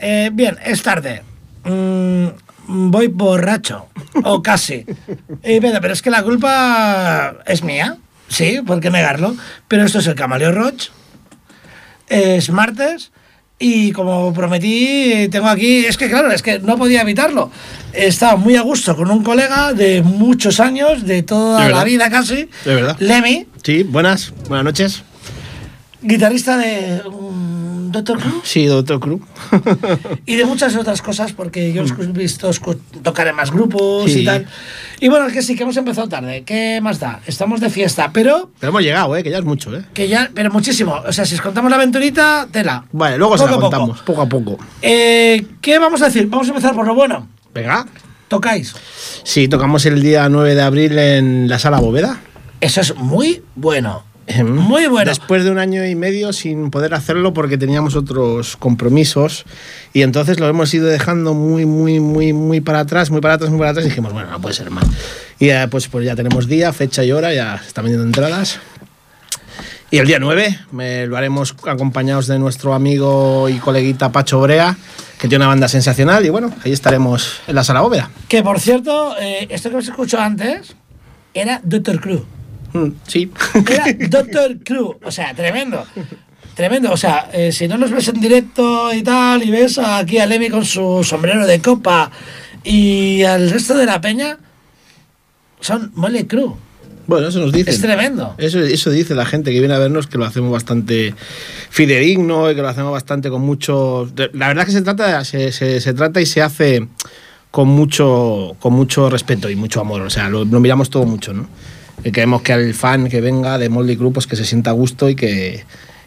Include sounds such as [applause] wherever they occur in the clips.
eh, bien, es tarde. Mm, voy borracho, o casi. Y, pero es que la culpa es mía, sí, ¿por qué negarlo? Pero esto es el Camaleo Roach, es martes, y como prometí, tengo aquí, es que claro, es que no podía evitarlo. He estado muy a gusto con un colega de muchos años, de toda De la vida casi, De verdad. Lemmy, Sí, buenas, buenas noches. guitarrista de um, Doctor Who. Sí, doctor Cruz. y de muchas otras cosas, porque yo os he visto tocar en más grupos Sí. y tal. Y bueno, es que sí, que hemos empezado tarde. ¿Qué más da? Estamos de fiesta, pero Pero hemos llegado, ¿eh? que ya es mucho. ¿eh? que ya, pero muchísimo. O sea, si os contamos la aventurita, tela. Vale, luego se Poco la a poco. contamos, poco a poco. Eh, ¿Qué vamos a decir? Vamos a empezar por lo bueno. Venga. Tocáis. Sí, tocamos el día 9 de abril en la sala Bóveda. Eso es muy bueno. Em, Muy bueno. Después de un año y medio sin poder hacerlo porque teníamos otros compromisos y entonces lo hemos ido dejando muy, muy, muy, muy para atrás, muy para atrás, muy para atrás y dijimos, bueno, no puede ser más. Y ya, pues, pues ya tenemos día, fecha y hora, ya se están vendiendo entradas. Y el día 9 me lo haremos acompañados de nuestro amigo y coleguita Pacho Brea, que tiene una banda sensacional y bueno, ahí estaremos en la sala Bóveda. Que por cierto, eh, esto que os escuchado antes era Doctor Crew. Mm, sí. Era Doctor Crew. O sea, tremendo. Tremendo. O sea, eh, si no los ves en directo y tal, y ves aquí a Lemmy con su sombrero de copa y al resto de la peña, son Molly Crew. Bueno, eso nos dice. Es tremendo. Eso, eso dice la gente que viene a vernos, que lo hacemos bastante fidedigno y que lo hacemos bastante con mucho... La verdad que se trata, se, se- se trata y se hace con mucho, con mucho respeto y mucho amor. O sea, lo, lo miramos todo mucho, ¿no? Y queremos que al fan que venga de Moldy Crew pues que se sienta a gusto y que,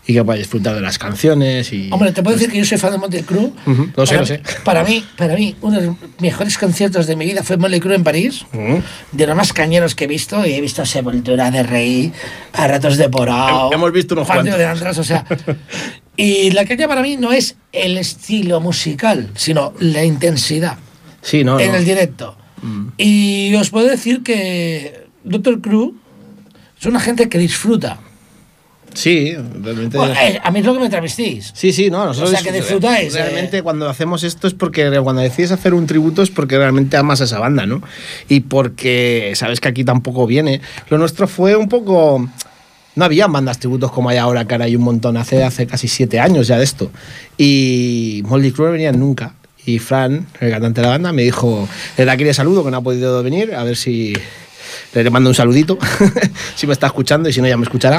y que pueda disfrutar de las canciones. Y, Hombre, te puedo decir que yo soy fan de Motley Crue. Lo sé, para, lo sé. Para mí, para mí, uno de los mejores conciertos de mi vida fue Motley Crue en París. Ujú. De los más cañeros que he visto, y he visto Sepultura de Rey, a ratos de Porao. Hemos visto unos cuantos. de András, o sea. Y la caña para mí no es el estilo musical, sino la intensidad Sí, no, en no. el directo. Mm. Y os puedo decir que Doctor Crue es una gente que disfruta. Sí, realmente... Bueno, eh, a mí es lo que me travestís. Sí, sí, no, nosotros O sea, que disfrutáis, Realmente eh. cuando hacemos esto es porque cuando decides hacer un tributo es porque realmente amas a esa banda, ¿no? Y porque sabes que aquí tampoco viene. Lo nuestro fue un poco... No había bandas tributos como hay ahora, que ahora hay un montón, hace, hace casi siete años ya de esto. Y Moldy Crew no venían nunca. Y Fran, el cantante de la banda, me dijo, desde aquí le saludo, que no ha podido venir, a ver si le mando un saludito, [laughs] si me está escuchando y si no ya me escuchará.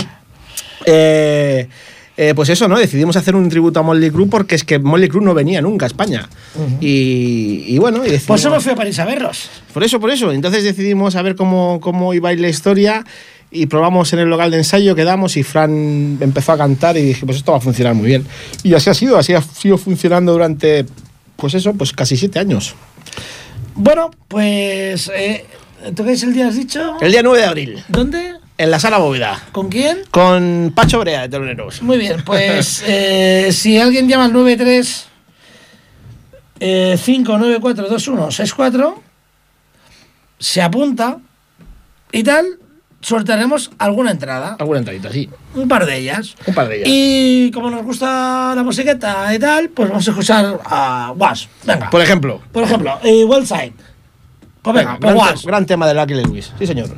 Eh, eh, pues eso, ¿no? Decidimos hacer un tributo a Molly Crew porque es que Molly Crew no venía nunca a España. y, y bueno, y decidimos- Por eso me fui a París a verlos. por eso, por eso. Entonces decidimos a ver cómo, cómo iba a ir la historia y probamos en el local de ensayo, quedamos y Fran empezó a cantar y dije, pues esto va a funcionar muy bien. Y así ha sido, así ha sido funcionando durante, pues eso, pues casi siete años. Bueno, pues. Eh, ¿Tocáis el día, has dicho? El día 9 de abril, ¿Dónde? en la sala Bóveda, ¿Con quién? con Pacho Brea de Teloneros. Muy bien, pues [laughs] eh, si alguien llama al 93 eh, 5942164, se apunta y tal, sortearemos alguna entrada, Alguna entradita, sí. un par de ellas. Un par de ellas. Y como nos gusta la musiqueta y tal, pues vamos a escuchar a Was. Venga. Por ejemplo, Por ejemplo, eh, Wellside. Pues venga, pues gran, tema de Lucky Lewis. Sí, señor.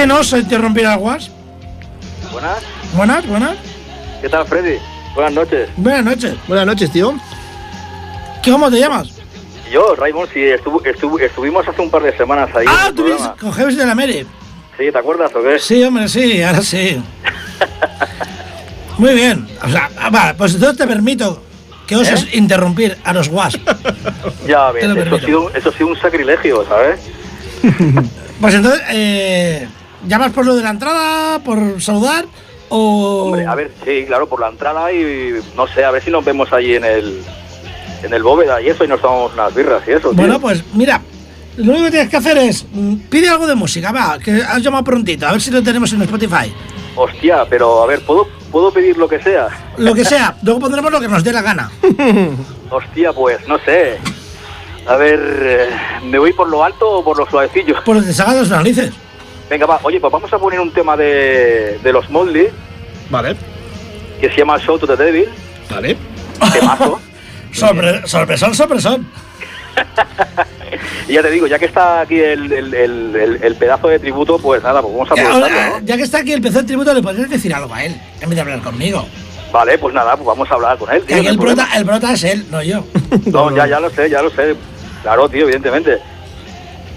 ¿Qué no se interrumpirá el WhatsApp? Buenas. Buenas, buenas. ¿Qué tal, Freddy? Buenas noches. Buenas noches. Buenas noches, tío. ¿Qué, ¿Cómo te llamas? Yo, Raymond, sí, estuvo, estuvo- estuvimos hace un par de semanas ahí. Ah, el tú vienes con Jeves de la Mere. Sí, ¿te acuerdas o qué? Sí, hombre, sí, ahora sí. [laughs] Muy bien. O sea, vale, pues entonces te permito que oses ¿Eh? interrumpir a los WhatsApp. [laughs] Ya Te lo eso ha, sido, eso ha sido un sacrilegio, ¿sabes? Pues entonces, eh, ¿llamas por lo de la entrada, por saludar? O... Hombre, a ver, sí, claro, por la entrada y no sé, a ver si nos vemos ahí en el en el bóveda y eso y nos tomamos unas birras y eso. tío. Bueno, pues mira, lo único que tienes que hacer es mm, pide algo de música, va, que has llamado prontito, a ver si lo tenemos en Spotify. Hostia, pero a ver, ¿puedo, ¿puedo pedir lo que sea? Lo que sea, luego pondremos lo que nos dé la gana. [laughs] Hostia, pues, no sé. A ver, eh, ¿me voy por lo alto o por lo suavecillo? Por lo que salgan los narices. Venga, va, oye, pues vamos a poner un tema de, de los Motley Vale. que se llama Show to the Devil. Vale. Temazo. [laughs] Sorpre sorpresón, sorpresón. y [laughs] ya te digo, ya que está aquí el, el- el- pedazo de tributo, pues nada, pues vamos a Ya, ahora, ¿no? ya que está aquí el PC del tributo, le podrías decir algo a él, en vez de hablar conmigo. Vale, pues nada, pues vamos a hablar con él. Tío, el el prota es él, no yo. No, ya, ya lo sé, ya lo sé. Claro, tío, evidentemente.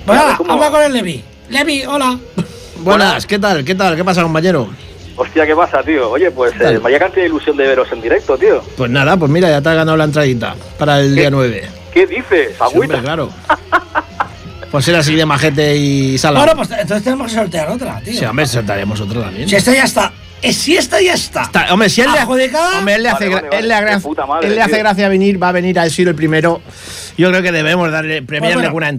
Bueno, habla con el Levi. Levi, hola. [laughs] Buenas, ¿qué tal? ¿Qué tal? ¿Qué pasa, compañero? Hostia, ¿qué pasa, tío? Oye, pues eh, vaya cantidad de ilusión de veros en directo, tío. Pues nada, pues mira, ya te has ganado la entradita para el día 9. ¿Qué dices? Agüita. claro. Pues ser así de majete y sala. Bueno, pues entonces tenemos que sortear otra, tío. Sí, hombre, soltaremos otro también. Si esta ya está. eh, Si esta ya está. Está- hombre, si él le, él le hace, Vale, gra- vale, él vale. madre, él le hace gracia venir, va a venir a decir el primero. Yo creo que debemos darle, premiarle bueno. con una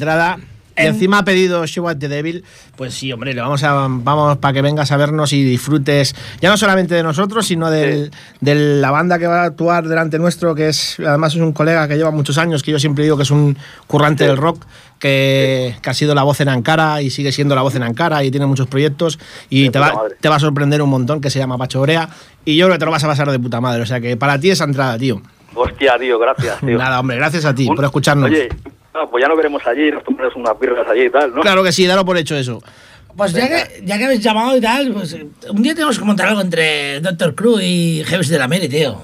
Y encima ha pedido at the Devil, pues sí, hombre, le vamos a vamos para que vengas a vernos y disfrutes ya no solamente de nosotros, sino del- de la banda que va a actuar delante nuestro, que es además es un colega que lleva muchos años, que yo siempre digo que es un currante del rock, que, que ha sido la voz en Ankara y sigue siendo la voz en Ankara y tiene muchos proyectos y De te va, te va a sorprender un montón, que se llama Pacho Orea y yo creo que te lo vas a pasar de puta madre, o sea que para ti esa entrada, tío. Hostia, tío, gracias, tío. Nada, hombre, gracias a ti Un- por escucharnos. Oye, no, pues ya nos veremos allí, nos tomaremos unas birras allí y tal, ¿no? Claro que sí, dalo por hecho eso. Pues ya que, ya que habéis llamado y tal, pues un día tenemos que montar algo entre Doctor Cruz y Jeves de la Mary, tío.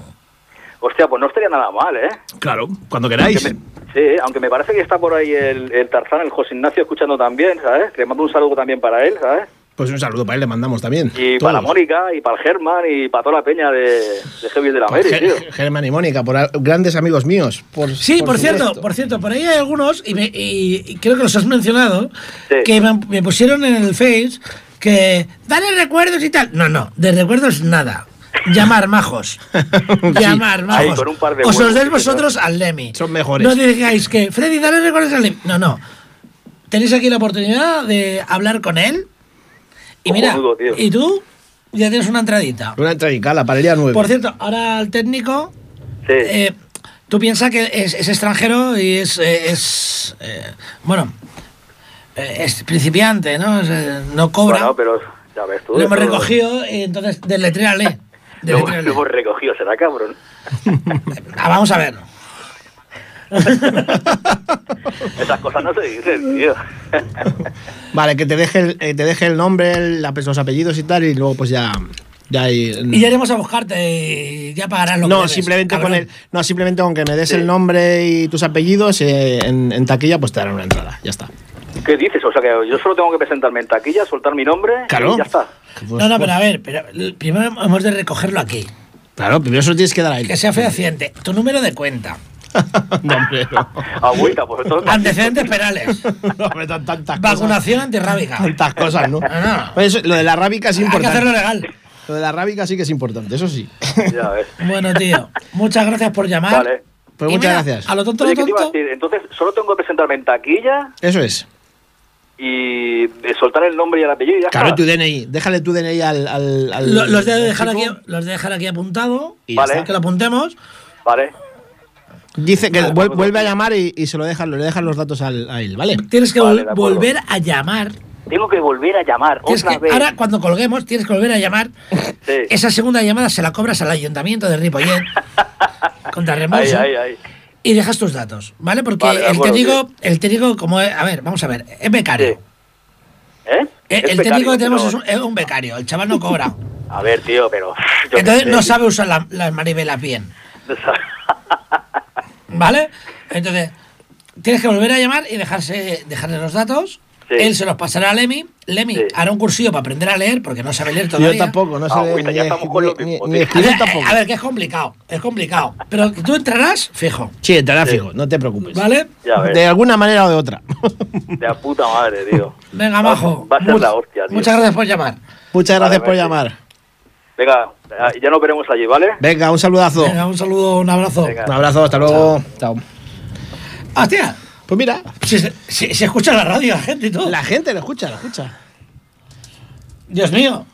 Hostia, pues no estaría nada mal, ¿eh? Claro, cuando queráis. Me- sí, aunque me parece que está por ahí el, el Tarzán, el José Ignacio escuchando también, ¿sabes? Que le mando un saludo también para él, ¿sabes? Pues un saludo para él, le mandamos también. Y Todos. para Mónica, y para el Germán, y para toda la peña de, de Heavy de la Pues Mary, Ger- tío. Germán y Mónica, por grandes amigos míos. Por, Sí, por, cierto, supuesto. por cierto, por ahí hay algunos, y, me- y- y creo que los has mencionado, Sí. que me, me pusieron en el Face que dale recuerdos y tal. No, no, de recuerdos nada. Llamar majos. [laughs] Llamar majos. Ahí, con un par de Os los sí, vosotros al Lemmy. Son mejores. No digáis que, Freddy, dale recuerdos al Lemmy. No, no. Tenéis aquí la oportunidad de hablar con él. Y mira, tío. y tú ya tienes una entradita. Una entradicala para el día 9. Por cierto, ahora el técnico Sí. eh, tú piensas que es, es extranjero y es, eh, es eh, bueno, eh, es principiante, ¿no? Es, eh, no cobra. Bueno, pero ya ves tú. lo hemos recogido y entonces deletréale. [laughs] Lo, lo hemos recogido, será cabrón. [laughs] Ah, vamos a ver. [laughs] Esas cosas no se dicen, tío. [laughs] Vale, que te deje el, eh, te deje el nombre, el- los apellidos y tal, y luego pues ya. ya hay- Y ya iremos a buscarte y ya pagarás lo que no, debes, simplemente con el, no, simplemente con que me des Sí. el nombre y tus apellidos eh, en, en taquilla, pues te darán una entrada. Ya está. ¿Qué dices? O sea que yo solo tengo que presentarme en taquilla, soltar mi nombre Claro. y ya está. Pues- No, no, pero a ver, pero primero hemos de recogerlo aquí. Claro, primero eso tienes que dar a él. Que sea fehaciente. Tu número de cuenta. [laughs] no, hombre, no. Agüita, pues entonces... Antecedentes penales. [laughs] No, hombre, tan- tantas cosas. Vacunación antirrábica. Tantas cosas, ¿no? [laughs] No, no. Pues eso, lo de la rábica es Hay que importante. hacerlo legal. Lo de la rábica sí que es importante, eso sí. Ya ves. Bueno, tío, muchas gracias por llamar. Vale. Pues Y muchas mira, gracias. A lo tonto, Oye, lo ¿qué te iba a tonto. decir? Entonces, solo tengo que presentarme en taquilla Eso es. y de soltar el nombre y el apellido y ya Claro, está. tu DNI. Déjale tu DNI al. al, al- Lo- los de dejar aquí, los de dejar aquí apuntado. y ya Vale. está. Que lo apuntemos. Vale. Dice que Vale, vuel- pues, vuelve a llamar y, y se lo dejan, le dejan los datos al- a él, ¿vale? Tienes que Vale, volver a llamar. Tengo que volver a llamar Tienes otra que- vez. ahora, cuando colguemos, tienes que volver a llamar. [laughs] Sí. Esa segunda llamada se la cobras al ayuntamiento de Ripollet. [laughs] contra reembolso. y dejas tus datos, ¿vale? Porque Vale, el acuerdo, técnico, el técnico, como es- a ver, vamos a ver, es becario. Sí. ¿Eh? Eh, El becario, técnico que tenemos pero- es un, es un becario, el chaval no cobra. [laughs] A ver, tío, pero... Entonces no sabe usar la- las manivelas bien, No sabe. ¿Vale? Entonces, tienes que volver a llamar y dejarse, dejarle los datos. Sí. Él se los pasará a Lemmy. Lemmy Sí. hará un cursillo para aprender a leer, porque no sabe leer todavía. Yo tampoco, no sé Ah, leer bueno, ni, ya estamos con lo ni- mismo, ni tío. A ver, tampoco. a ver, que es complicado, es complicado. Pero tú entrarás fijo, Sí, entrará Sí. fijo, no te preocupes. ¿vale? De alguna manera o de otra. De la puta madre, tío. Venga, majo. Va a ser la hostia, tío. Muchas gracias por llamar. Muchas Vale, gracias por llamar. Venga, ya nos veremos allí, ¿vale? Venga, un saludazo. Venga, un saludo, un abrazo. Venga. Un abrazo, hasta luego. Chao. Hostia, Pues mira, si, se- se escucha la radio, la gente y todo. la gente lo escucha, lo escucha. Dios mío.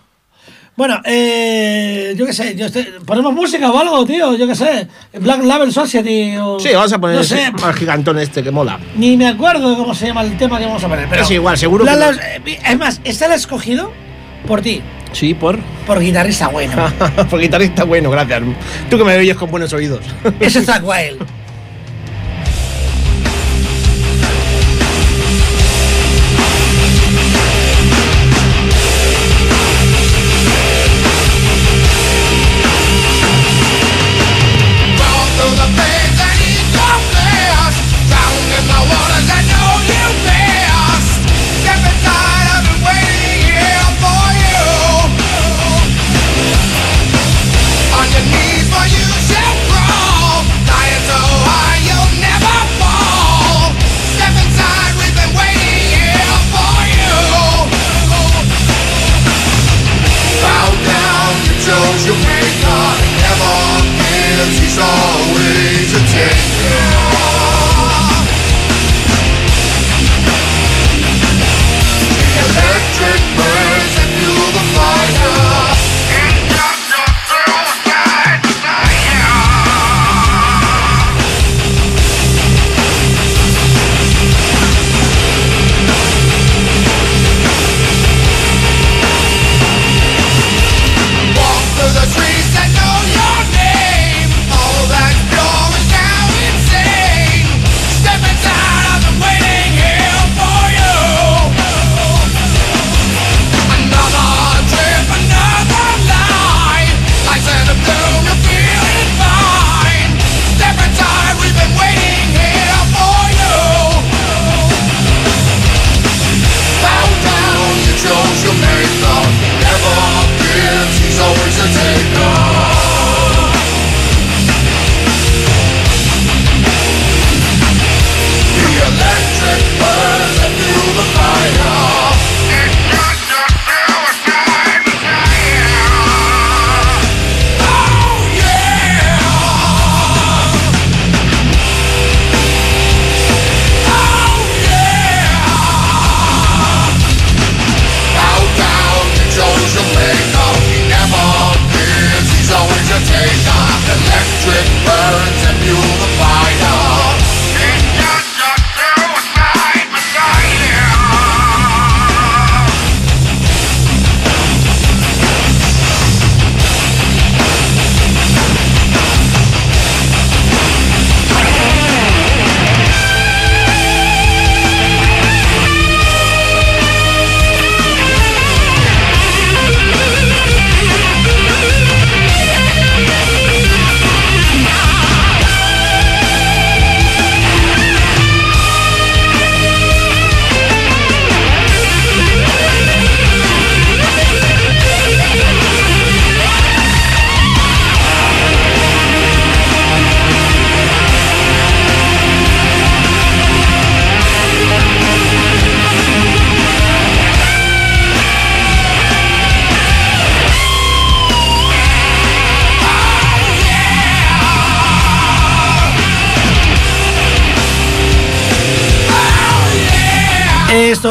Bueno, eh, yo qué sé, yo estoy- ponemos música o algo, tío, yo qué sé. Black Label Society o... Sí, vamos a poner No sé, al gigantón este que mola. ni me acuerdo de cómo se llama el tema que vamos a poner. Pero Es igual, seguro Black que. Label- eh, Es más, este lo he escogido por ti, Sí, por. por guitarrista bueno. [laughs] por guitarrista bueno, gracias. Tú que me oyes con buenos oídos. Ese es Zack [laughs]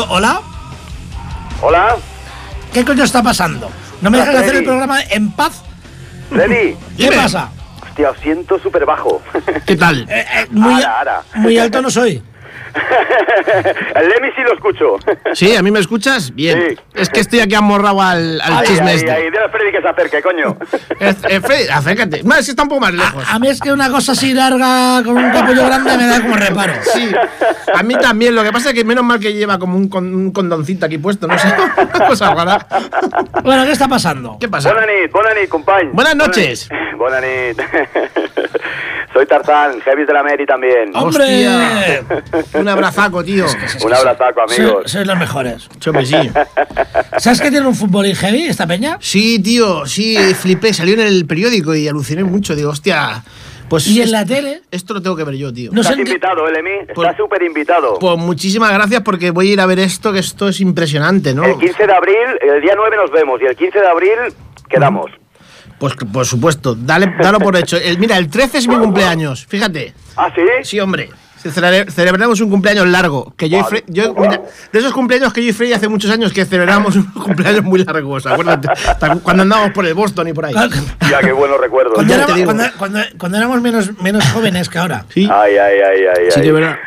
¿hola? Hola, ¿Qué coño está pasando? ¿No me dejas hacer el programa en paz? Freddy. ¿Qué pasa? Hostia, os siento súper bajo. ¿Qué tal? [laughs] Eh, eh, muy, muy alto no soy. [laughs] el Lemmy sí lo escucho. Sí, ¿a mí me escuchas? Bien. Sí. Es que estoy aquí amorrado al, al Ahí, chisme ahí, este. dile a Freddy que se acerque, coño. [laughs] Eh, eh, Freddy, acércate. No, es que está un poco más lejos. A mí es que una cosa así larga con un capullo grande me da como reparo. Sí, a mí también. Lo que pasa es que menos mal que lleva como un, con- un condoncito aquí puesto, no sé. [laughs] Cosa rara. Bueno, ¿qué está pasando? ¿Qué pasa? Buenas nit, buenas compañ. Buenas noches. Soy Tarzán, Heavy de la Mary también. ¡Hombre! Hostia. [laughs] Un abrazaco, tío. Un abrazaco, amigos. Sois los mejores. Chope, sí. [laughs] ¿Sabes que tiene un fútbol heavy esta peña? Sí, tío, sí, flipé. Salió en el periódico y aluciné mucho. Digo, hostia. Pues Y en es- la tele, Esto lo tengo que ver yo, tío. no Estás invitado, ¿eh, Lemmy? Pues- Estás súper invitado. Pues muchísimas gracias porque voy a ir a ver esto, que esto es impresionante, ¿no? El 15 de abril, el día 9 nos vemos y el 15 de abril quedamos. Pues por supuesto, dale, dalo por hecho. El, mira, el 13 es mi cumpleaños, fíjate. ¿Ah, sí? Sí, hombre. Celebre- Celebramos un cumpleaños largo. Que yo y Fre- yo, mira, de esos cumpleaños que yo y Freddy hace muchos años que celebramos un [laughs] cumpleaños muy largos, acuérdate. Cuando andábamos por el Boston y por ahí. Ya, qué buenos recuerdos. Cuando, éramos, digo. cuando, cuando- cuando éramos menos, menos jóvenes que ahora. Sí, Ay, ay, ay, ay. sí, ay. de verdad.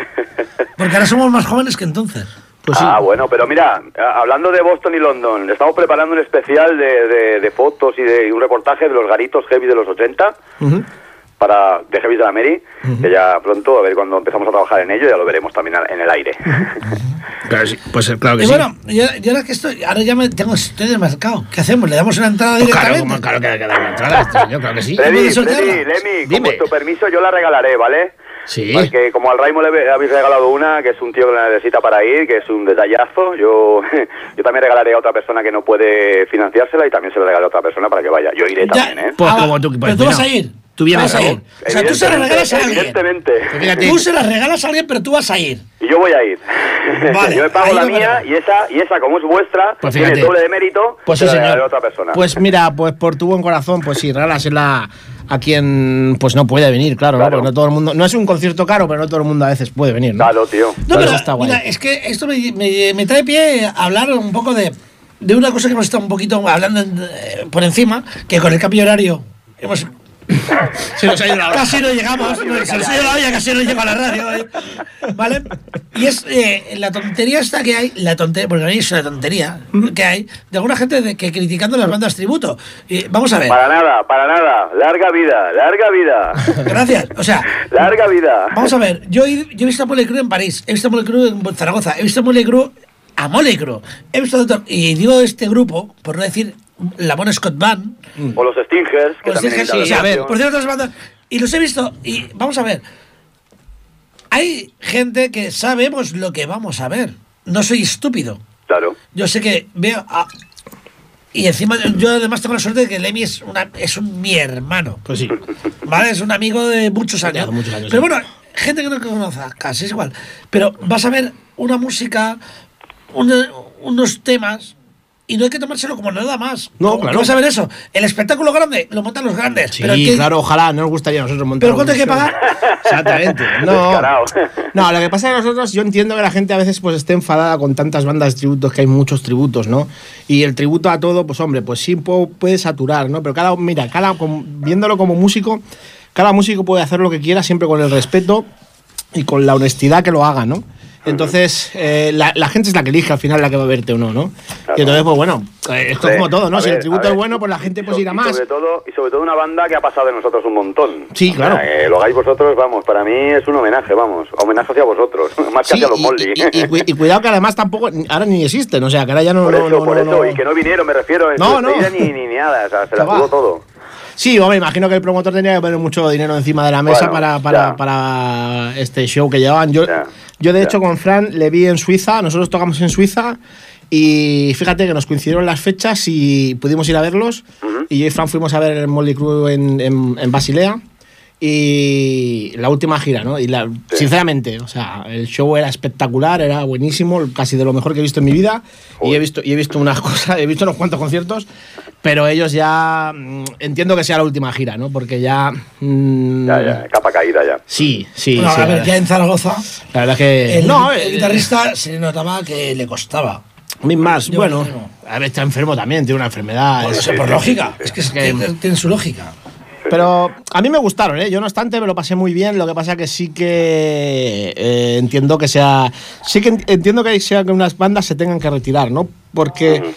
Porque ahora somos más jóvenes que entonces. Pues sí. Ah, bueno, pero mira, hablando de Boston y London, estamos preparando un especial de, de- de fotos y de y un reportaje de los garitos heavy de los 80 Ujú. Para de Heavy de la Mary, que ya pronto, a ver cuando empezamos a trabajar en ello, ya lo veremos también en el aire. Claro, sí, pues claro que Y sí. bueno, yo, yo ahora que estoy, ahora ya me tengo, estoy desmarcado. ¿Qué hacemos? ¿Le damos una entrada Pues claro, directamente? como- claro que dar una entrada [laughs] a señor, claro que sí. Freddy? Freddy, Lemmy, con vuestro permiso yo la regalaré, ¿vale? Sí. Porque como al Raimo le habéis regalado una, que es un tío que la necesita para ir, que es un detallazo, yo, [laughs] yo también regalaré a otra persona que no puede financiársela y también se la regalaré a otra persona para que vaya. Yo iré Ya, también, ¿eh? Pues ah, como tú, pues pero tú vas a ir. Tú vienes vas a ir. O sea, tú se la Evidentemente, regalas a alguien. Evidentemente. Fíjate. Tú se la regalas a alguien, pero tú vas a ir. Y yo voy a ir. Vale, [laughs] yo me pago la mía y esa, y esa, como es vuestra, Pues tiene fíjate. doble de mérito, Pues sí, señor. otra persona. Pues mira, pues por tu buen corazón, pues sí, regálasela a quien pues no puede venir, claro, Claro. ¿no? Porque no todo el mundo, no es un concierto caro, pero no todo el mundo a veces puede venir, ¿no? Claro, tío. No, Pues pero eso está guay. mira, es que esto me, me- me trae pie a hablar un poco de, de una cosa que hemos estado un poquito hablando eh, por encima, que con el cambio horario hemos... Se nos ha ido la. Casi no llegamos, se nos ha ido la olla, casi no llega a la radio, ¿eh? ¿vale? Y es eh, la tontería esta que hay, la tontería, porque a mí es una tontería que hay, de alguna gente de que criticando las bandas tributo. Y vamos a ver, Para nada, para nada. Larga vida, larga vida. gracias, o sea, larga vida. Vamos a ver, yo he, yo he visto a Molly Crew en París, he visto a Molly Crew en Zaragoza, he visto a Molly A Crew, he visto a otro- y digo este grupo, por no decir la Bon Scott Band, O los Stingers, que o los también Stingers, o sea, dado por cierto, otras bandas, y los he visto, y vamos a ver, hay gente que sabemos lo que vamos a ver, no soy estúpido, Claro. yo sé que veo a- y encima yo además tengo la suerte de que Lemmy es, una, es un, mi hermano. Pues sí. [laughs] ¿Vale? Es un amigo de muchos años. hace muchos años, Pero sí. bueno, gente que no conoce, casi es igual. Pero vas a ver una música, una- unos temas, y no hay que tomárselo como nada más. No, ¿Cómo claro. Vas a ver eso. El espectáculo grande lo montan los grandes. Sí, pero que- claro, ojalá, no nos gustaría a nosotros montar. ¿Pero cuánto hay un que pagar? Exactamente. [laughs] No. Descarado. No, lo que pasa es que nosotros, yo entiendo que la gente a veces pues esté enfadada con tantas bandas de tributos, que hay muchos tributos, ¿no? Y el tributo a todo, pues hombre, pues sí pu- puede saturar, ¿no? Pero cada, mira, cada, viéndolo como músico, cada músico puede hacer lo que quiera siempre con el respeto y con la honestidad que lo haga, ¿no? Entonces, eh, la, la gente es la que elige al final la que va a verte o no, ¿no? Y entonces, pues bueno, eh, esto es como todo, ¿no? A Si el ver, tributo a ver. es bueno, pues la gente Y pues so- irá y más. Sobre todo, y sobre todo una banda que ha pasado de nosotros un montón. Sí, O sea, claro. que lo hagáis vosotros, vamos, para mí es un homenaje, vamos. Homenaje hacia vosotros. [laughs] Más que Sí, hacia los y, Molly. y- y- y cu- y cuidado que además tampoco, ahora ni existen, o sea, que ahora ya no... por no- eso, no- por no- eso. no- Y que no vinieron, me refiero. No, no. Ni, ni, nada. O sea, se Que la jugó todo. Sí, hombre, imagino que el promotor tenía que poner mucho dinero encima de la mesa Bueno, para, para, para este show que llevaban. Yo, Ya, yo de hecho, con Fran le vi en Suiza, nosotros tocamos en Suiza y fíjate que nos coincidieron las fechas y pudimos ir a verlos. Ujú. Y yo y Fran fuimos a ver el Molly Crew en, en, en Basilea. Y la última gira, ¿no? Y la, sinceramente, o sea, el show era espectacular, era buenísimo, casi de lo mejor que he visto en mi vida. Y he visto, y he visto unas [laughs] cosas, he visto unos cuantos conciertos, pero ellos ya mm, entiendo que sea la última gira, ¿no? Porque ya. mm, Ya, ya, capa caída ya. Sí, sí. Bueno, sí, a ver, ya en Zaragoza, la verdad que. el, no, el eh, guitarrista se notaba que le costaba. Más, Yo bueno, a ver, está enfermo también, tiene una enfermedad. Bueno, es- por sí, lógica. sí, sí. Es que es- Que- tiene, tiene su lógica. Pero a mí me gustaron, ¿eh? Yo no obstante me lo pasé muy bien. Lo que pasa que sí que eh, entiendo que sea. Sí que en- entiendo que sea que unas bandas se tengan que retirar, ¿no? Porque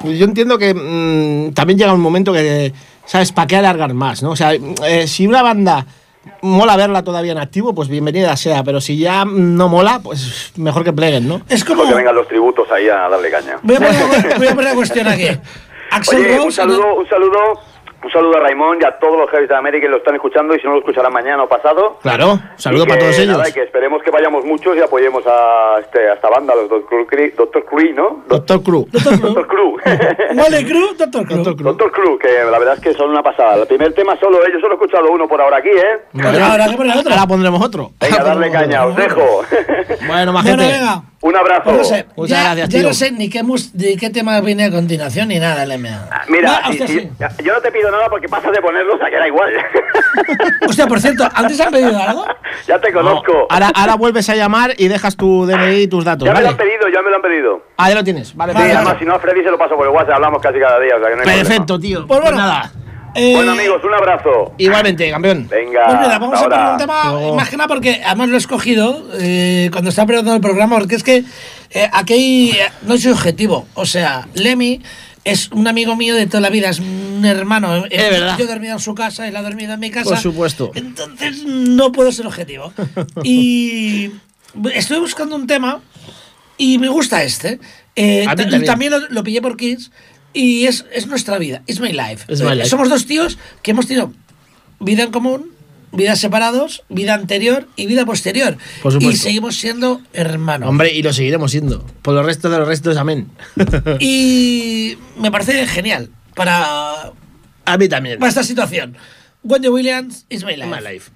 pues yo entiendo que mm, también llega un momento que, ¿sabes? ¿Para qué alargar más, no? O sea, eh, si una banda mola verla todavía en activo, pues bienvenida sea. Pero si ya no mola, pues mejor que pleguen, ¿no? Es como. Porque vengan los tributos ahí a darle caña. Voy a poner, voy a poner la cuestión aquí. Axel Oye, un saludo, un saludo, un saludo a Raimón y a todos los jefes de América que lo están escuchando y si no lo escucharán mañana o pasado. Claro, saludo Y que, para todos ellos. nada, y que esperemos que vayamos muchos y apoyemos a, este, a esta banda, los Doctor Cree ¿no? Doctor Cruz. Doctor Cruz, Doctor Cruz. [laughs] Doctor Cruz. Que la verdad es que son una pasada. El primer tema solo, eh, yo solo he escuchado uno por ahora aquí, ¿eh? Bueno, ahora otro. Ahora pondremos otro. Venga, darle caña, os dejo. Bueno, Bueno, majete. venga. Un abrazo. Pues no sé, Muchas ya, gracias, tío. no sé ni qué, mus- ni qué tema viene a continuación ni nada, LMA. Mira, Ah, si- sí. yo no te pido nada porque pasas de ponerlos a que da igual. [laughs] Hostia, por cierto, ¿antes han pedido algo? ya te conozco. Ahora, ahora vuelves a llamar y dejas tu DNI y tus datos, ya me lo han pedido, ya me lo han pedido. Ah, ya lo tienes. Vale, Vale, Sí, además, si no a Freddy se lo paso por el WhatsApp, hablamos casi cada día. O sea que no hay Perfecto, problema. tío. Pues bueno, nada. Eh, Bueno, amigos, un abrazo. Igualmente, campeón. Venga. Pues mira, vamos a poner un tema, Luego. más que nada porque además lo he escogido eh, cuando estaba preparando el programa, porque es que eh, aquí eh, no soy objetivo. O sea, Lemmy es un amigo mío de toda la vida, es un hermano. Eh, Es verdad. Yo he dormido en su casa, él ha dormido en mi casa. Por supuesto. Entonces no puedo ser objetivo. [laughs] Y estoy buscando un tema y me gusta este. Eh, A mí ta- también. también lo, lo pillé por Kids y es, es nuestra vida, es my life. It's my life. Somos dos tíos que hemos tenido vida en común, vidas separados, vida anterior y vida posterior. Por. Y seguimos siendo hermanos. Hombre, y lo seguiremos siendo. Por los restos de los restos, amén. [laughs] Y me parece genial para, A mí también. para esta situación. Wendy Williams is my life. My life.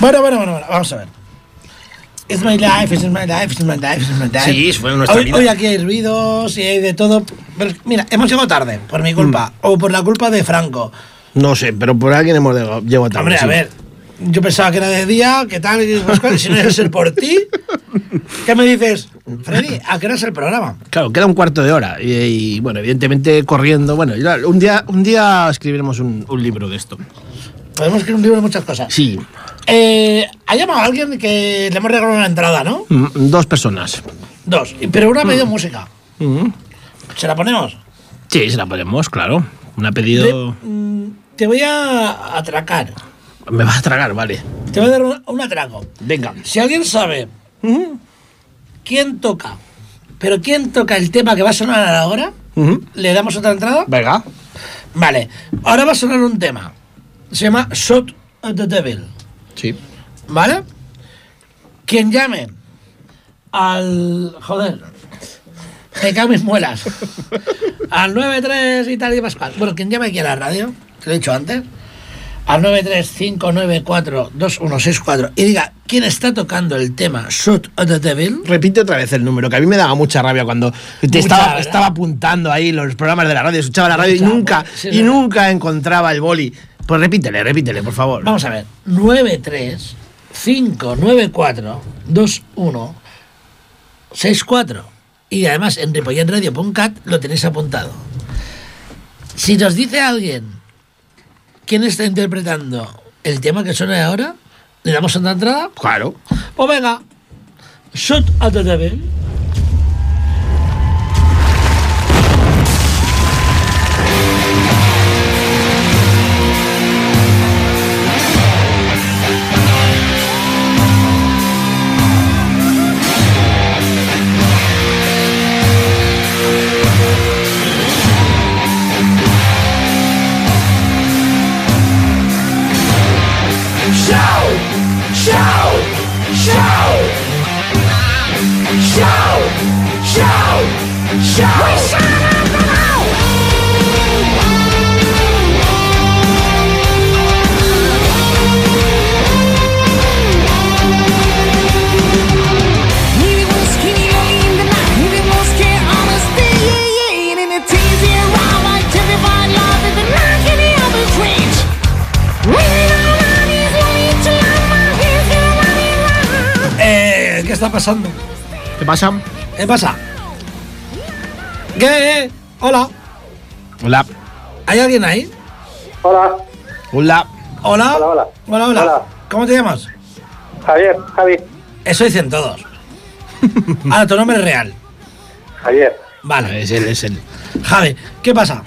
Bueno, bueno, bueno, bueno, vamos a ver. It's my life, it's my life, it's my life, it's my life. Sí, fue nuestra hoy, vida. hoy aquí hay ruidos y hay de todo. Pero mira, hemos llegado tarde, por mi culpa. Mm. O por la culpa de Franco. No sé, pero por alguien hemos llegado llegado tarde. Hombre, a ver. Yo pensaba que era de día, ¿qué tal? Si no es el por ti. ¿Qué me dices? Freddy, ¿a qué hora es el programa? Claro, queda un cuarto de hora. Y, y, bueno, evidentemente corriendo. Bueno, un día, un día escribiremos un, un libro de esto. Podemos escribir un libro de muchas cosas. Sí, Eh, ha llamado a alguien que le hemos regalado una entrada, ¿no? mm, dos personas. Dos. Pero una ha pedido música. Mm. ¿Se la ponemos? Sí, se la ponemos, claro. Me ha pedido. Mm, te voy a atracar. Me va a tragar, vale. Te voy a dar un, un atraco. Venga. Si alguien sabe quién toca, pero quién toca el tema que va a sonar ahora. ¿le damos otra entrada? Venga. Vale. Ahora va a sonar un tema. Se llama Shot of the Devil. Sí. ¿Vale? Quien llame al. Joder. Me cago mis muelas. [laughs] al 93 y tal y Pascual. Bueno, quien llame aquí a la radio, que lo he dicho antes. Al 935942164 y diga quién está tocando el tema Shoot of the Devil. Repite otra vez el número, que a mí me daba mucha rabia cuando te Mucha, estaba, apuntando ahí los programas de la radio, escuchaba la radio y nunca, sí, y nunca encontraba el boli. Pues repítele, repítele, por favor. Vamos a ver. 935942164. Y además en ripolletradio.cat lo tenéis apuntado. Si nos dice alguien quién está interpretando el tema que suena ahora, le damos otra entrada. Claro. Pues venga. Shot at the devil. Está pasando? ¿Qué pasa? ¿Qué pasa? ¿Qué? Hola. Hola. ¿Hay alguien ahí? Hola, Hola. Hola. Hola, hola. Hola, hola. Hola. ¿Cómo te llamas? Javier, Javi, Eso dicen todos. [laughs] Ahora, tu nombre es real. Javier, Vale. Es él, es él. Javi, ¿qué pasa?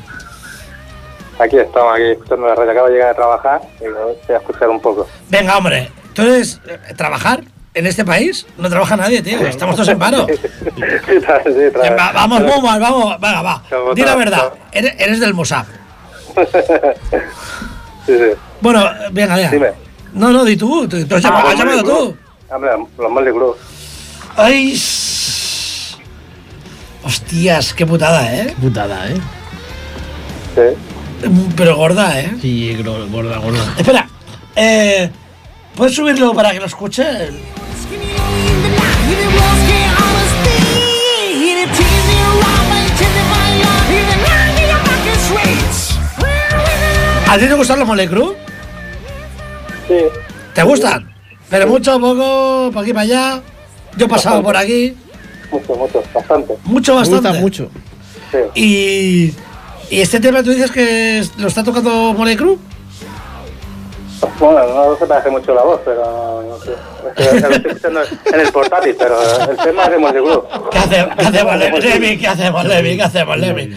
aquí estamos, aquí escuchando la radio. Acabo de llegar a trabajar y voy a escuchar un poco. Venga, hombre. ¿Tú eres eh, trabajar en este país? No trabaja nadie, tío. Estamos todos en paro. [laughs] Sí, sí, vamos, vamos, vamos. Venga, va. Di la verdad. Eres, eres del Mossad. [laughs] Sí, sí. Bueno, venga, ya. Dime. No, no, di tú. Tú, tú has llamado, has llamado tú. Hombre, los Molly Crew. Ay. s- Hostias, qué putada, ¿eh? Putada, ¿eh? Sí. Pero gorda, ¿eh? Sí, gorda, gorda. Espera. Eh, ¿Puedes subirlo para que lo escuche? ¿A ti te gustan los Molecru? Sí. ¿Te gustan? Pero mucho, poco, por aquí para allá. Yo he pasado por aquí. Mucho, mucho, bastante. Mucho, Me bastante. gusta mucho. Sí. Y, y este tema tú dices que lo está tocando Molecru. Bueno, no se parece mucho la voz, pero no sé. Es que Lo estoy escuchando en el portátil, pero el tema es de Molly Crew. ¿Qué, hace- qué hacemos, Lemmy? Lemmy? ¿Qué hacemos, Lemmy? ¿Qué hacemos, Lemmy?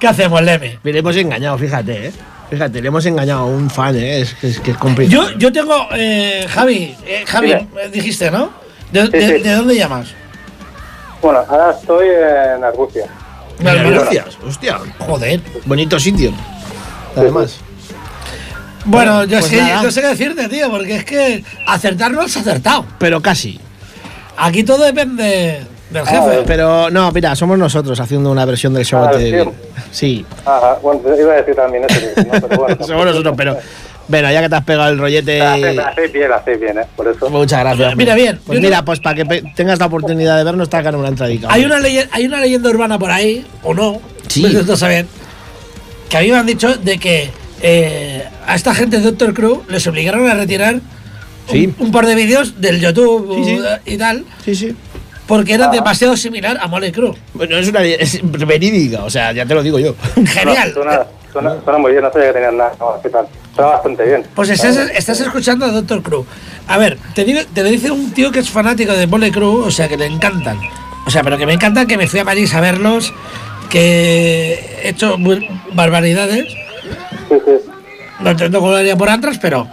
¿Qué hacemos, Lemmy? Le hemos engañado, fíjate, ¿eh? Fíjate, le hemos engañado a un fan, ¿eh? Es que es, que es complicado. Yo, yo tengo, eh, Javi, eh, Javi, eh, dijiste, ¿no? ¿De, Sí, de- sí. de dónde llamas? Bueno, ahora estoy en Argucia. Vale, vale. Gracias, hostia. Joder. Bonito sitio. Además. Bueno, yo pues sé, no sé qué decirte, tío, porque es que acertar no has acertado. Pero casi. Aquí todo depende del jefe. Ah, Pero no, mira, somos nosotros haciendo una versión del show Ah, de. Sí, Ajá, bueno, iba a decir también eso, no, pero bueno. [laughs] somos nosotros, pero, Bueno, ya que te has pegado el rollete. La hacéis la hacéis bien, la bien, ¿eh? Por eso. Muchas gracias. Mira, bien, Pues mira, no- pues para que tengas la oportunidad de vernos, te hagan una entradita. Hay una, leye- hay una leyenda urbana por ahí, o no, Sí. no saben, que a mí me han dicho de que eh, a esta gente de Doctor Crew les obligaron a retirar Sí. un, un par de vídeos del YouTube Sí, sí. y tal, Sí, sí. Porque eran demasiado similar a Molly Crew. Bueno, es una es verídica, o sea, ya te lo digo yo. Genial. Suena, suena, suena muy bien, no sabía que tenían nada. No, ¿qué tal? Suena bastante bien. Pues estás, estás escuchando a Doctor Crew. A ver, te, digo, te lo dice un tío que es fanático de Molly Crew, o sea, que le encantan. O sea, pero que me encantan que me fui a París a verlos, que he hecho barbaridades. Sí, sí. No entiendo cómo lo haría por atrás, pero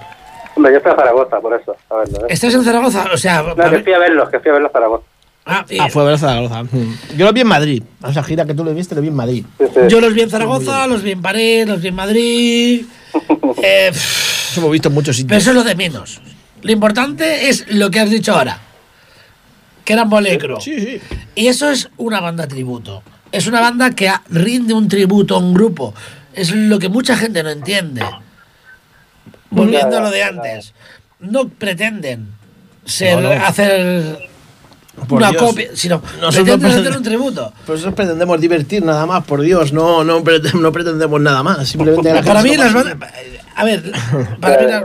Hombre, yo fui a Zaragoza, por eso. A verlo, ¿eh? ¿estás en Zaragoza? O sea, No, que fui a verlos, que fui a verlos a Zaragoza. Ah, Ah, fue a ver Zaragoza. Yo lo vi en Madrid. O sea, gira que tú lo viste, lo vi en Madrid. Sí, sí. yo los vi en Zaragoza, los vi en París, los vi en Madrid. [laughs] Eh, Eso hemos visto en muchos pero sitios. eso es lo de menos. Lo importante es lo que has dicho ahora. Que eran Molecro. Sí, sí. Y eso es una banda tributo. Es una banda que a- rinde un tributo a un grupo. Es lo que mucha gente no entiende. Volviendo a lo de antes. No pretenden ser, No, no. hacer Por una Dios. copia, sino Nosotros pretenden pretend- hacer un tributo. Pues nosotros pretendemos divertir nada más, por Dios. No, no, prete- no pretendemos nada más. Simplemente la Para mí las bandas... A ver, [laughs] para mí las-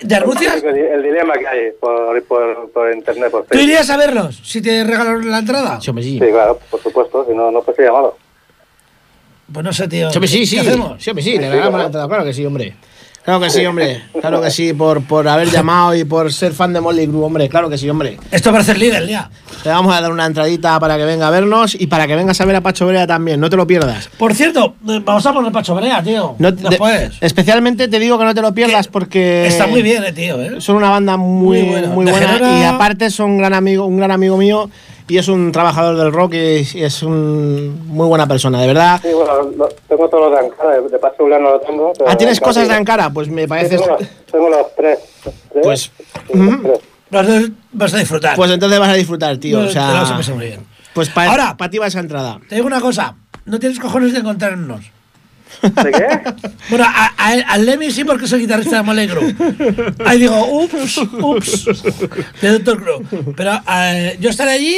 ¿De Arbucias? el, dilema que hay por, por, por internet, por ¿Tú irías a verlos si te regalaron la entrada? Sí, hombre, sí. Sí, claro, por supuesto, si no, no fuese llamado. Pues no sé, tío. Sí, hombre, sí, sí. ¿Qué hacemos? Sí, hombre, sí. Le regalamos la entrada. Claro que sí, hombre. Claro que sí, hombre. Claro que sí, por, por haber llamado y por ser fan de Molly Crew, hombre. Claro que sí, hombre. Esto para ser líder ya. Le vamos a dar una entradita para que venga a vernos y para que vengas a ver a Pacho Brea también. No te lo pierdas. Por cierto, eh, vamos a poner Pacho Brea, tío. No te- Después. especialmente te digo que no te lo pierdas porque Está muy bien, eh, tío. ¿eh? son una banda muy, Muy buena. muy buena y aparte son un gran amigo, un gran amigo mío y es un trabajador del rock y, y es un muy buena persona, de verdad. Sí, bueno, tengo todos los de Ankara, de, de Paso Blanco no lo tengo. pero Ah, tienes cosas sí. de Ankara, pues me Sí, parece. tengo, los, tengo los tres. ¿Tres? Pues, Sí, los tres. Vas a, vas a disfrutar. Pues entonces vas a disfrutar, tío. No, O te lo vas a sea, pasar muy bien. pues para Ahora- ti va esa entrada. Te digo una cosa. No tienes cojones de encontrarnos. ¿De qué? [laughs] Bueno, a, a- al Lemmy sí porque soy guitarrista de Molegro. Ahí digo, ups, ups, de Doctor Crew. Pero eh, yo estaré allí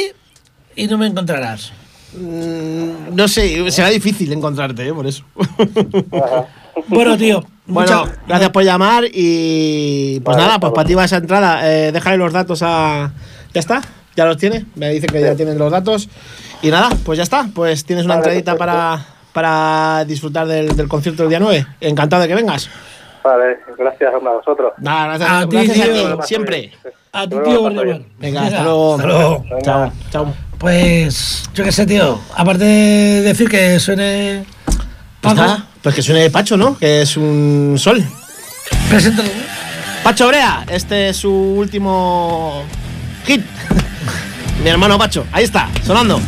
y no me encontrarás. Mm, No sé, será difícil encontrarte, ¿eh? por eso. Bueno, tío. Bueno, mucha- gracias por llamar y pues Vale, nada, pues para ti va esa entrada. Eh, déjale los datos a. ¿Ya está? ¿Ya los tiene? Me dice que ya tienen los datos. Y nada, pues ya está. Pues tienes una Vale, entradita perfecto. para, para disfrutar del, del concierto del día 9. Encantado de que vengas. Vale, gracias a vosotros. Nada, gracias, A ti, gracias tío. a ti, siempre. A Luego tío. Venga, hasta luego. Hasta luego. Chao, chao. Pues, yo qué sé, tío. Aparte de decir que suene. Pues Paco, nada, pues que suene Pacho, ¿no? Que es un sol. preséntalo. Pacho Brea, este es su último hit. Mi hermano Pacho, ahí está, sonando.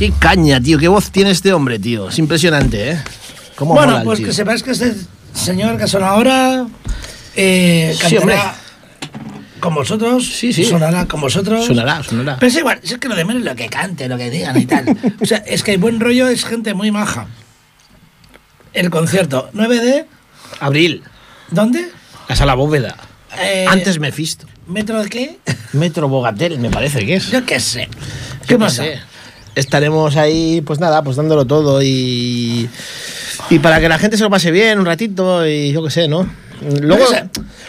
Qué caña, tío. Qué voz tiene este hombre, tío. Es impresionante, ¿eh? ¿Cómo Bueno, mola el pues tío? que sepáis que este señor que suena ahora eh, Sí, hombre. cantará con vosotros. Sí, sí. Sonará con vosotros. Sonará, sonará. Pero es igual, si es que lo de menos es lo que cante, lo que digan y tal. o sea, es que hay buen rollo, es gente muy maja. El concierto, 9 de. Abril. ¿Dónde? La sala bóveda. Eh, Antes Mephisto. ¿Metro de qué? Metro Bogatel, me parece que es. Yo qué sé. ¿Qué qué pasa? sé. Estaremos ahí, pues nada, pues dándolo todo y. Y para que la gente se lo pase bien un ratito y yo qué sé, ¿no? Luego,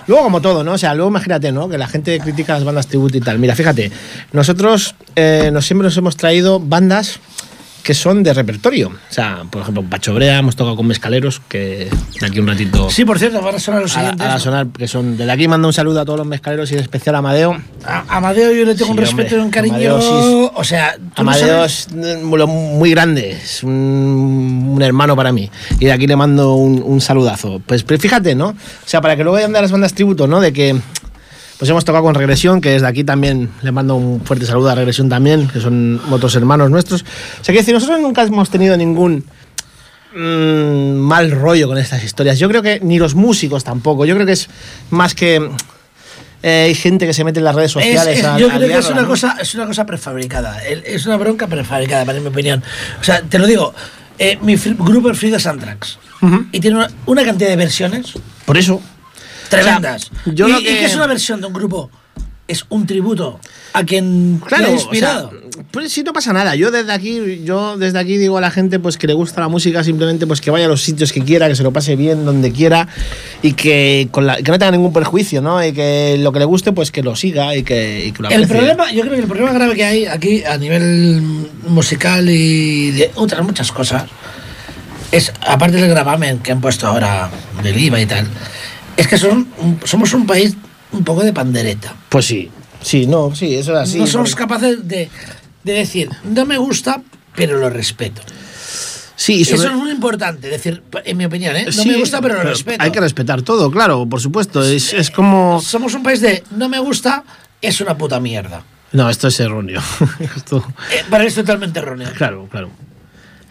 luego como todo, ¿no? O sea, luego imagínate, ¿no? Que la gente critica las bandas tributo y tal. Mira, fíjate, nosotros eh, nos, siempre nos hemos traído bandas que son de repertorio. O sea, por ejemplo, Pacho Brea, hemos tocado con Mescaleros, que de aquí un ratito... Sí, por cierto, van a sonar los siguientes. a sonar, que son... Desde aquí mando un saludo a todos los mescaleros y en especial a Amadeo. A Amadeo yo le tengo Sí, un respeto hombre. y un cariño. Amadeo sí O sea, no Amadeo sabes- es eh, muy, grande, es un, un hermano para mí. Y de aquí le mando un, un saludazo. Pues, pero fíjate, ¿no? O sea, para que luego vayan de las bandas tributo, ¿no? De que pues hemos tocado con Regresión, que desde aquí también le mando un fuerte saludo a Regresión también, que son otros hermanos nuestros. O sea, que decir, nosotros nunca hemos tenido ningún mm, mal rollo con estas historias. Yo creo que ni los músicos tampoco. Yo creo que es más que eh, hay gente que se mete en las redes Es- sociales. es- a- yo creo que es una, ¿no? cosa, es una cosa prefabricada. Es una bronca prefabricada, para mi opinión. O sea, te lo digo, eh, mi grupo es Frida Santrax. Y tiene una, una cantidad de versiones Por eso. Tremendas. O sea, yo y, lo y que- es una versión de un grupo? Es un tributo a quien Claro, ha o inspirado. sea, pues sí, no pasa nada. Yo desde aquí, yo desde aquí digo a la gente pues que le gusta la música, simplemente pues que vaya a los sitios que quiera, que se lo pase bien donde quiera y que, con la- que no tenga ningún perjuicio, ¿no? Y que lo que le guste, pues que lo siga y que, y que lo el problema, yo creo que el problema grave que hay aquí a nivel musical y de otras muchas cosas es, aparte del gravamen que han puesto ahora del IVA y tal, es que son, somos un país un poco de pandereta. Pues sí, sí, no, sí, eso es así. no somos porque- capaces de, de decir, no me gusta, pero lo respeto. Sí, sobre- Eso es muy importante, decir, en mi opinión, ¿eh? No sí, me gusta, pero lo respeto. Hay que respetar todo, claro, por supuesto. Es, es como. Somos un país de, no me gusta, es una puta mierda. No, esto es erróneo. [laughs] esto. Eh, para mí es totalmente erróneo. Claro, claro.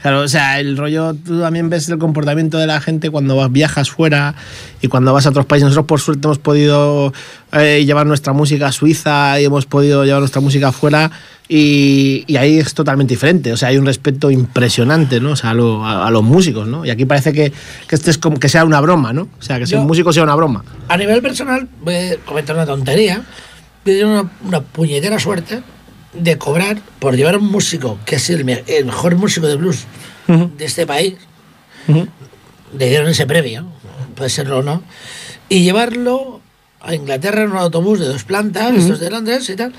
Claro, o sea, el rollo, tú también ves el comportamiento de la gente cuando vas, viajas fuera y cuando vas a otros países. Nosotros, por suerte, hemos podido eh, llevar nuestra música a Suiza y hemos podido llevar nuestra música afuera y, y ahí es totalmente diferente. O sea, hay un respeto impresionante, ¿no? O sea, a, lo- a- a los músicos, ¿no? Y aquí parece que, que esto es como que sea una broma, ¿no? O sea, que ser Yo- un músico sea una broma. A nivel personal, voy a comentar una tontería. Tenido una, una puñetera suerte de cobrar por llevar a un músico que es el, me- el mejor músico de blues de este país. Le dieron ese premio, puede serlo o no. Y llevarlo a Inglaterra en un autobús de dos plantas, estos de Londres y tal.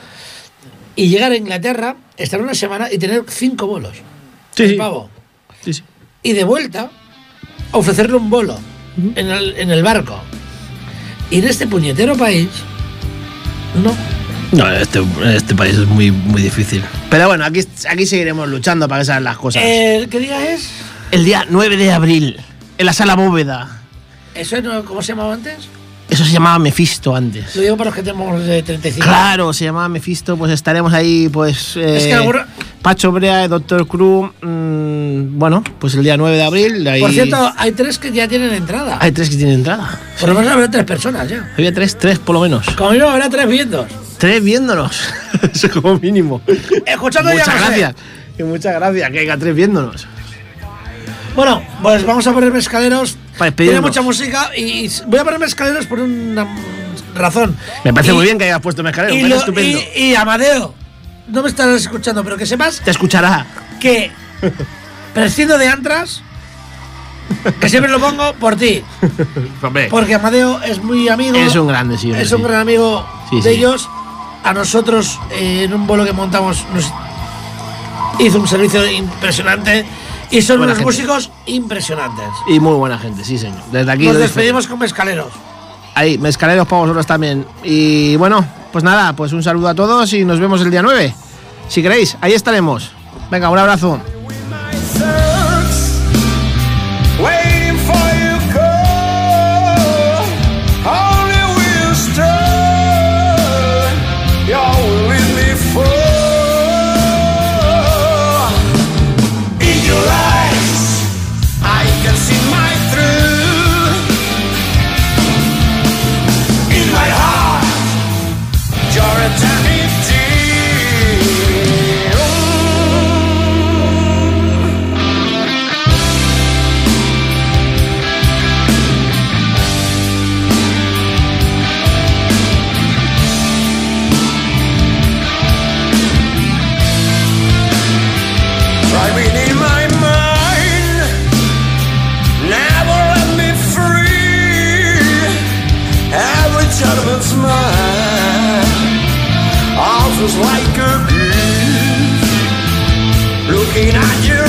Y llegar a Inglaterra, estar una semana y tener cinco bolos. Sí, pavo. Sí, sí. y de vuelta ofrecerle un bolo en, el, en el barco. Y en este puñetero país, no. No, este, este país es muy, muy difícil. Pero bueno, aquí, aquí seguiremos luchando para que salgan las cosas. El ¿Qué día es? El día 9 de abril, en la sala bóveda. ¿Eso no, cómo se llamaba antes? Eso se llamaba Mephisto antes. Lo digo para los que tenemos de 35. Claro, se llamaba Mephisto, pues estaremos ahí, pues. Es que eh, alguna- Pacho Brea, Doctor Cruz. mm, bueno, pues el día 9 de abril. ahí- Por cierto, hay tres que ya tienen entrada. Hay tres que tienen entrada. Por lo menos habrá tres personas ya. Había tres, tres por lo menos. Como mínimo habrá tres vientos. Tres viéndonos. [laughs] Eso como mínimo. Escuchando ya muchas gracias. Y muchas gracias que haya tres viéndonos. Bueno, pues vamos a poner escaleros. Para Tiene mucha música y voy a poner escaleros por una razón. Me parece Y- muy bien que hayas puesto mezcalero. Y, lo- estupendo. y- y Amadeo, no me estarás escuchando, pero que sepas Te escuchará. que prescindo de Antras, que siempre lo pongo por ti, [laughs] porque Amadeo es muy amigo. es un grande, sí. es un gran amigo Sí, de sí. ellos. A nosotros, eh, en un vuelo que montamos, nos hizo un servicio impresionante. Y son Buena unos gente. músicos impresionantes. Y muy buena gente, sí, señor. Desde aquí. Nos despedimos con Mescaleros. Ahí, mezcaleros para vosotros también. Y bueno, pues nada, pues un saludo a todos y nos vemos el día 9. Si queréis, ahí estaremos. Venga, un abrazo. Was like a gift. Looking at you